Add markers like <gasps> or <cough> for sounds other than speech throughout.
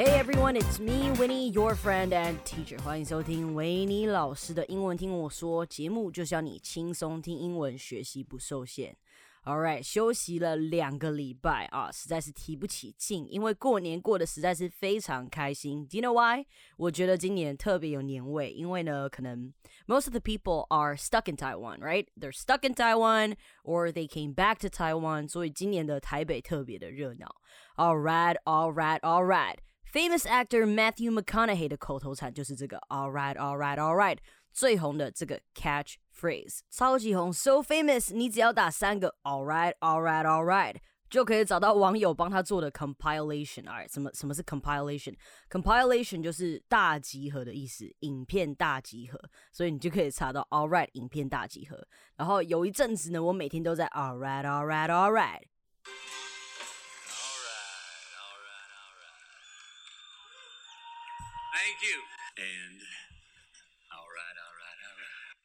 Hey everyone, it's me, Winnie, your friend and teacher. 欢迎收听维尼老师的英文听我说节目，就是要你轻松听英文，学习不受限。Alright，休息了两个礼拜啊，实在是提不起劲，因为过年过得实在是非常开心。Do you know why？我觉得今年特别有年味，因为呢，可能 most of the people are stuck in Taiwan, right? They're stuck in Taiwan or they came back to Taiwan，所以今年的台北特别的热闹。Alright, alright, alright. Famous actor Matthew McConaughey 的口头禅就是这个 Alright, alright, alright。最红的这个 catchphrase 超级红，so famous，你只要打三个 all right all right all right 就可以找到网友帮他做的 compilation。Alright，什么什么是 compilation？compilation 就是大集合的意思，影片大集合，所以你就可以查到 all right 影片大集合。然后有一阵子呢，我每天都在 all right all right all right。 Thank you. And all right, all right, all right.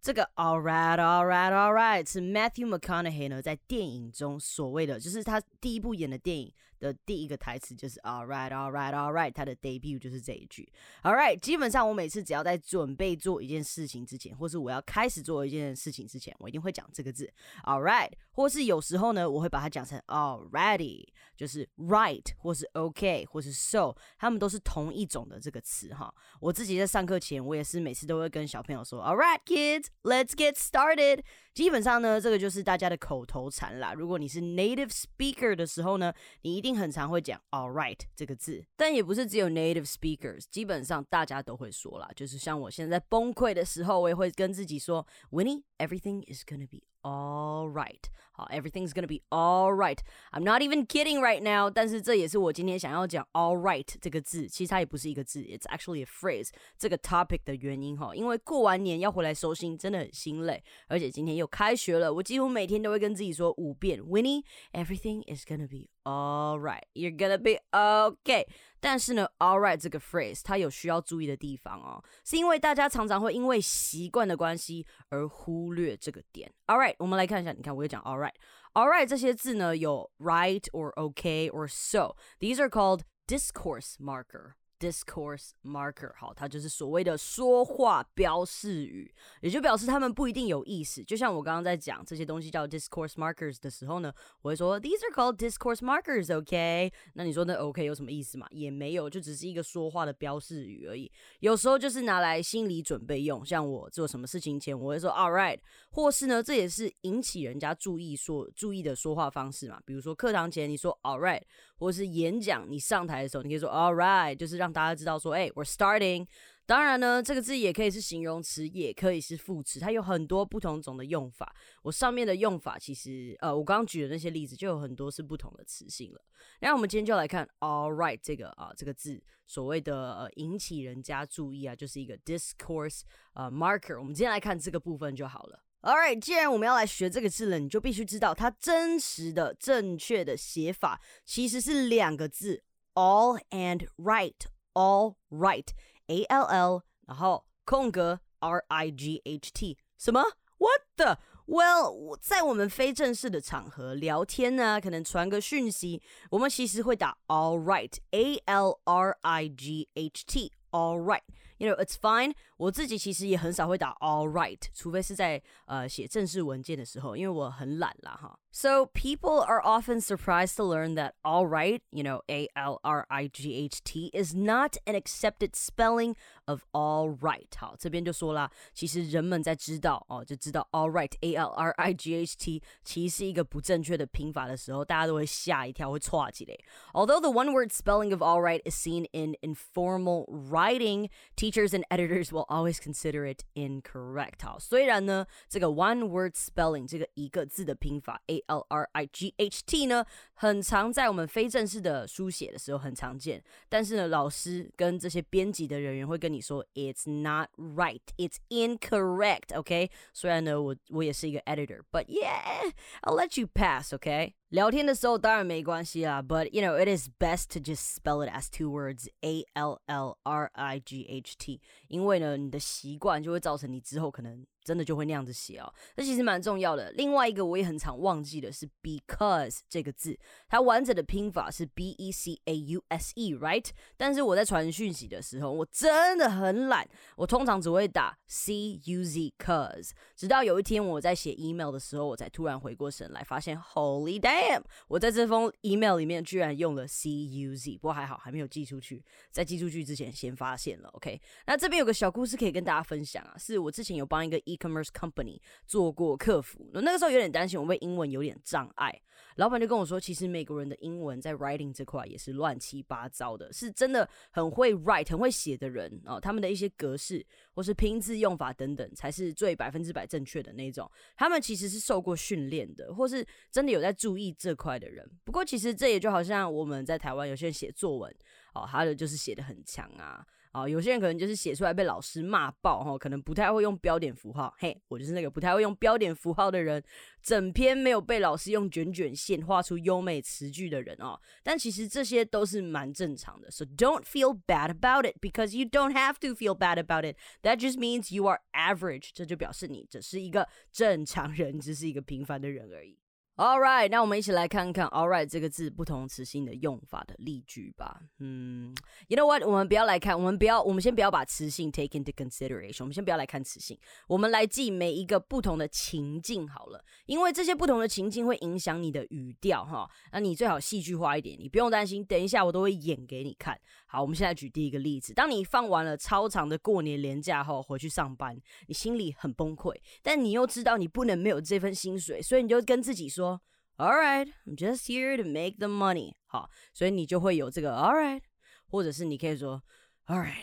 这个 All right, all right, all right 是 Matthew McConaughey 呢在电影中所谓的，就是他第一部演的电影 的第一个台词就是 All right, all right, all right，他的 debut 就是这一句。All right，基本上我每次只要在准备做一件事情之前，或是我要开始做一件事情之前，我一定会讲这个字 All right，或是有时候呢，我会把它讲成 Already，就是 right 或是 OK 或是 so，他们都是同一种的这个词哈。我自己在上课前，我也是每次都会跟小朋友说 All right, kids, let's get started。基本上呢，这个就是大家的口头禅啦。如果你是 native speaker 的时候呢，你一定很常会讲 all right 这个字。但也不是只有 native speakers，基本上大家都会说啦。就是像我现在崩溃的时候，我也会跟自己说，Winnie, everything is gonna be all right. 好，everything's gonna be all right. I'm not even kidding right now. 但是这也是我今天想要讲 all right 这个字，其实它也不是一个字，it's actually a phrase 这个 topic 的原因哈。因为过完年要回来收心，真的很心累，而且今天又开学了，我几乎每天都会跟自己说五遍，Winnie, everything is gonna be All right. You're gonna be okay. 但是呢，all right 这个 phrase 它有需要注意的地方哦，是因为大家常常会因为习惯的关系而忽略这个点。All right，我们来看一下，你看我又讲 all right。All right 这些字呢有 right or okay or so. These are called discourse marker. Discourse marker，好，它就是所谓的说话标示语，也就表示他们不一定有意思。就像我刚刚在讲这些东西叫 discourse markers 的时候呢，我会说 These are called discourse markers，OK？那你说那 OK 有什么意思嘛？也没有，就只是一个说话的标示语而已。有时候就是拿来心理准备用，像我做什么事情前，我会说 All right，或是呢，这也是引起人家注意说注意的说话方式嘛。比如说课堂前你说 All right，或是演讲你上台的时候，你可以说 All right，就是让大家知道说，哎，we're starting。当然呢，这个字也可以是形容词，也可以是副词，它有很多不同种的用法。我上面的用法其实，呃，我刚刚举的那些例子就有很多是不同的词性了。那我们今天就来看 all right 这个啊这个字，所谓的呃引起人家注意啊，就是一个 discourse 呃 marker。我们今天来看这个部分就好了。Alright，既然我们要来学这个字了，你就必须知道它真实的、正确的写法其实是两个字，all and right。All right, A L L，然后空格 R I G H T，什么？What the? Well，在我们非正式的场合聊天呢，可能传个讯息，我们其实会打 All right, A L R I G H T。All right, you know it's fine。我自己其实也很少会打 All right，除非是在呃写正式文件的时候，因为我很懒啦哈。So people are often surprised to learn that all right, you know, A L R I G H T is not an accepted spelling of all right。好，这边就说啦，其实人们在知道哦，就知道 all right A L R I G H T 其实是一个不正确的拼法的时候，大家都会吓一跳，会错起来。Although the one-word spelling of all right is seen in informal writing, teachers and editors will always consider it incorrect。好，虽然呢，这个 one-word spelling 这个一个字的拼法 A L R I G H T 呢，很常在我们非正式的书写的时候很常见。但是呢，老师跟这些编辑的人员会跟你说，It's not right, it's incorrect. OK，虽然呢，我我也是一个 editor，but yeah, I'll let you pass. OK。聊天的时候当然没关系啦，but you know it is best to just spell it as two words A L L R I G H T，因为呢你的习惯就会造成你之后可能 真的就会那样子写哦。这其实蛮重要的。另外一个我也很常忘记的是 because 这个字，它完整的拼法是 b e c a u s e，right？但是我在传讯息的时候，我真的很懒，我通常只会打 c u z cause。直到有一天我在写 email 的时候，我才突然回过神来，发现 Holy damn！我在这封 email 里面居然用了 c u z，不过还好还没有寄出去，在寄出去之前先发现了。OK，那这边有个小故事可以跟大家分享啊，是我之前有帮一个 commerce company 做过客服，那个时候有点担心我被英文有点障碍。老板就跟我说，其实美国人的英文在 writing 这块也是乱七八糟的，是真的很会 write、很会写的人哦，他们的一些格式或是拼字用法等等，才是最百分之百正确的那种。他们其实是受过训练的，或是真的有在注意这块的人。不过，其实这也就好像我们在台湾有些人写作文哦，他的就是写的很强啊。啊，有些人可能就是写出来被老师骂爆哈，可能不太会用标点符号。嘿，我就是那个不太会用标点符号的人，整篇没有被老师用卷卷线画出优美词句的人哦。但其实这些都是蛮正常的，so don't feel bad about it because you don't have to feel bad about it. That just means you are average. 这就表示你只是一个正常人，只是一个平凡的人而已。All right，那我们一起来看看 All right 这个字不同词性的用法的例句吧。嗯，You know what？我们不要来看，我们不要，我们先不要把词性 take into consideration。我们先不要来看词性，我们来记每一个不同的情境好了。因为这些不同的情境会影响你的语调哈。那你最好戏剧化一点，你不用担心，等一下我都会演给你看。好，我们现在举第一个例子。当你放完了超长的过年连假后回去上班，你心里很崩溃，但你又知道你不能没有这份薪水，所以你就跟自己说。All right, I'm just here to make the money。好，所以你就会有这个 All right，或者是你可以说 All right，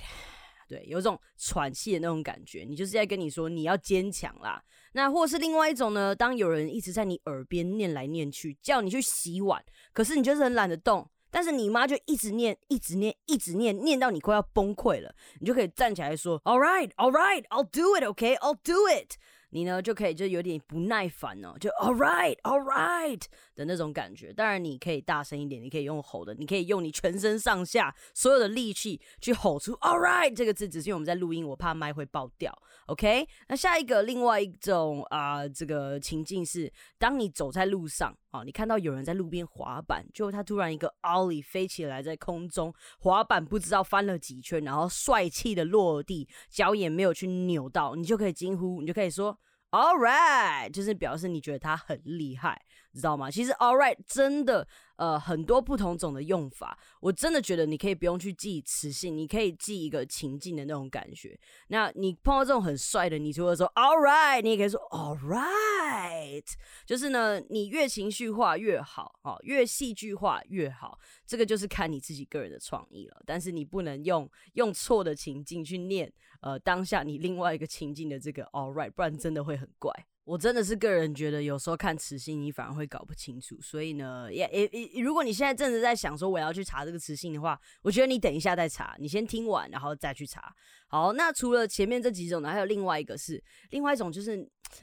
对，有种喘气的那种感觉。你就是在跟你说你要坚强啦。那或是另外一种呢？当有人一直在你耳边念来念去，叫你去洗碗，可是你就是很懒得动，但是你妈就一直念，一直念，一直念，念到你快要崩溃了，你就可以站起来说 All right, all right, I'll do it, OK, I'll do it。你呢就可以就有点不耐烦哦，就 All right, All right 的那种感觉。当然你可以大声一点，你可以用吼的，你可以用你全身上下所有的力气去吼出 All right 这个字。只是因为我们在录音，我怕麦会爆掉。OK，那下一个另外一种啊，这个情境是，当你走在路上啊，你看到有人在路边滑板，就他突然一个 ollie 飞起来在空中，滑板不知道翻了几圈，然后帅气的落地，脚也没有去扭到，你就可以惊呼，你就可以说。All right，就是表示你觉得他很厉害，知道吗？其实 All right 真的。呃，很多不同种的用法，我真的觉得你可以不用去记词性，你可以记一个情境的那种感觉。那你碰到这种很帅的，你除了说 All right，你也可以说 All right，就是呢，你越情绪化越好，哦，越戏剧化越好。这个就是看你自己个人的创意了。但是你不能用用错的情境去念，呃，当下你另外一个情境的这个 All right，不然真的会很怪。我真的是个人觉得，有时候看词性，你反而会搞不清楚。所以呢，也也也，如果你现在正在想说我要去查这个词性的话，我觉得你等一下再查，你先听完然后再去查。好，那除了前面这几种呢，还有另外一个是，另外一种就是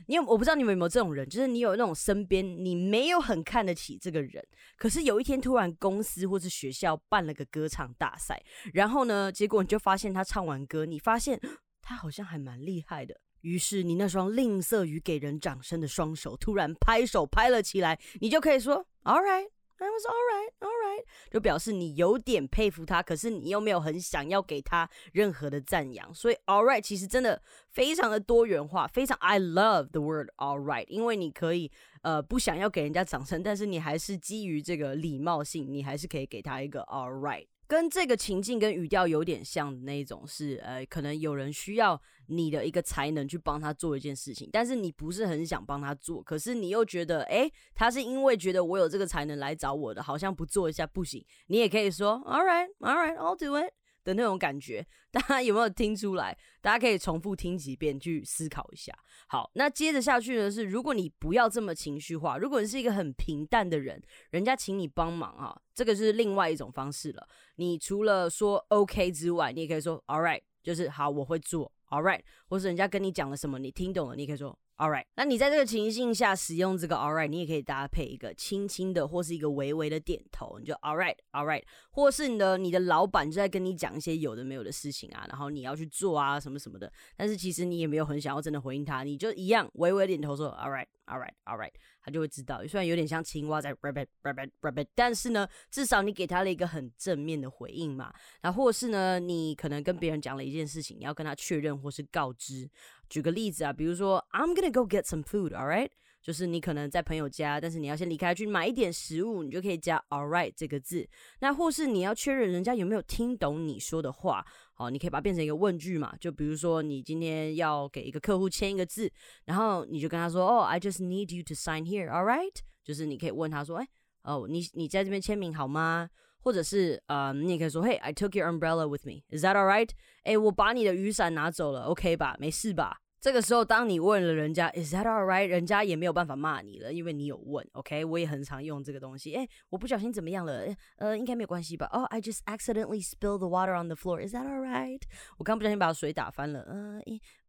你有我不知道你们有没有这种人，就是你有那种身边你没有很看得起这个人，可是有一天突然公司或是学校办了个歌唱大赛，然后呢，结果你就发现他唱完歌，你发现 <gasps> 他好像还蛮厉害的。于是你那双吝啬于给人掌声的双手突然拍手拍了起来，你就可以说 All right, I was all right, all right，就表示你有点佩服他，可是你又没有很想要给他任何的赞扬。所以 All right 其实真的非常的多元化，非常 I love the word All right，因为你可以呃不想要给人家掌声，但是你还是基于这个礼貌性，你还是可以给他一个 All right。跟这个情境跟语调有点像的那一种是，呃，可能有人需要你的一个才能去帮他做一件事情，但是你不是很想帮他做，可是你又觉得，哎，他是因为觉得我有这个才能来找我的，好像不做一下不行。你也可以说，All right, all right, I'll do it。的那种感觉，<laughs> 大家有没有听出来？大家可以重复听几遍去思考一下。好，那接着下去呢是，如果你不要这么情绪化，如果你是一个很平淡的人，人家请你帮忙啊，这个是另外一种方式了。你除了说 OK 之外，你也可以说 All right，就是好，我会做 All right，或是人家跟你讲了什么，你听懂了，你可以说。All right，那你在这个情境下使用这个 All right，你也可以搭配一个轻轻的或是一个微微的点头，你就 All right，All right，或是你的你的老板就在跟你讲一些有的没有的事情啊，然后你要去做啊什么什么的，但是其实你也没有很想要真的回应他，你就一样微微点头说 All right All right，All right，他就会知道。虽然有点像青蛙在 rabbit rabbit rabbit，但是呢，至少你给他了一个很正面的回应嘛。然后或是呢，你可能跟别人讲了一件事情，你要跟他确认或是告知。举个例子啊，比如说 I'm gonna go get some food, all right？就是你可能在朋友家，但是你要先离开去买一点食物，你就可以加 all right 这个字。那或是你要确认人家有没有听懂你说的话，好，你可以把它变成一个问句嘛。就比如说你今天要给一个客户签一个字，然后你就跟他说，哦，I just need you to sign here, all right？就是你可以问他说，哎，哦，你你在这边签名好吗？或者是呃，你也可以说，Hey, I took your umbrella with me. Is that all right？哎，我把你的雨伞拿走了，OK 吧？没事吧？这个时候，当你问了人家 "Is that all right？人家也没有办法骂你了，因为你有问。OK，我也很常用这个东西。哎，我不小心怎么样了？呃，应该没有关系吧？哦，I just accidentally spilled the water on the floor. Is that all right？我刚不小心把水打翻了。呃，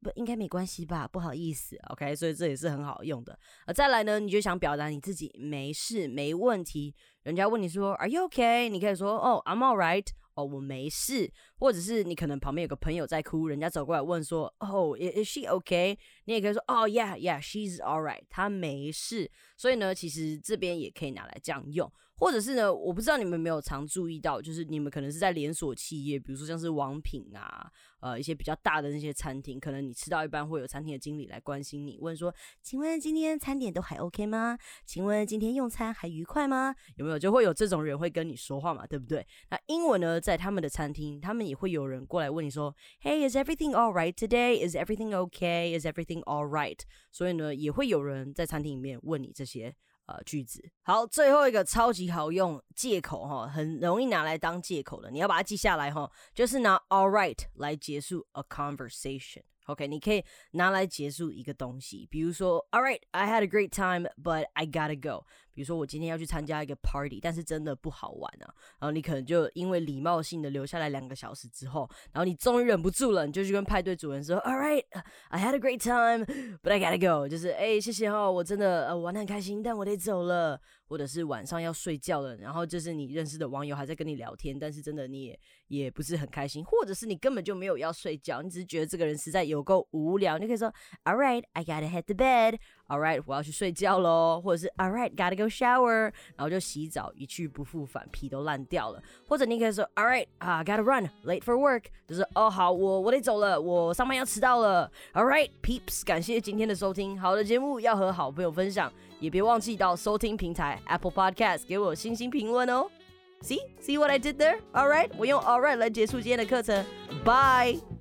不应该没关系吧？不好意思。OK，所以这也是很好用的。呃，再来呢，你就想表达你自己没事没问题。人家问你说 "Are you OK？” 你可以说哦，I'm all right。哦，我没事，或者是你可能旁边有个朋友在哭，人家走过来问说，哦，is she OK？” 你也可以说，哦，yeah，yeah，she's all right 她没事。所以呢，其实这边也可以拿来这样用。或者是呢，我不知道你们有没有常注意到，就是你们可能是在连锁企业，比如说像是王品啊，呃，一些比较大的那些餐厅，可能你吃到一半会有餐厅的经理来关心你，问说，请问今天餐点都还 OK 吗？请问今天用餐还愉快吗？有没有就会有这种人会跟你说话嘛，对不对？那英文呢，在他们的餐厅，他们也会有人过来问你说，Hey，is everything all right today？Is everything OK? Is everything all right？所以呢，也会有人在餐厅里面问你这些。呃，句子好，最后一个超级好用借口哈，很容易拿来当借口的，你要把它记下来哈，就是拿 all right 来结束 a conversation。OK，你可以拿来结束一个东西，比如说，All right，I had a great time，but I gotta go。比如说，我今天要去参加一个 party，但是真的不好玩啊。然后你可能就因为礼貌性的留下来两个小时之后，然后你终于忍不住了，你就去跟派对主人说，All right，I had a great time，but I gotta go。就是，哎，谢谢哈，我真的呃玩的很开心，但我得走了。或者是晚上要睡觉了，然后就是你认识的网友还在跟你聊天，但是真的你也也不是很开心，或者是你根本就没有要睡觉，你只是觉得这个人实在有够无聊，你可以说，All right, I gotta head to bed. All right，我要去睡觉喽，或者是 All right, gotta go shower，然后就洗澡，一去不复返，皮都烂掉了。或者你可以说，All right, I gotta run, late for work，就是哦好，我我得走了，我上班要迟到了。All right, peeps，感谢今天的收听，好的节目要和好朋友分享。也别忘记到收听平台 Apple Podcast 给我星星评论哦。See, see what I did there? All right，我用 All right 来结束今天的课程。Bye。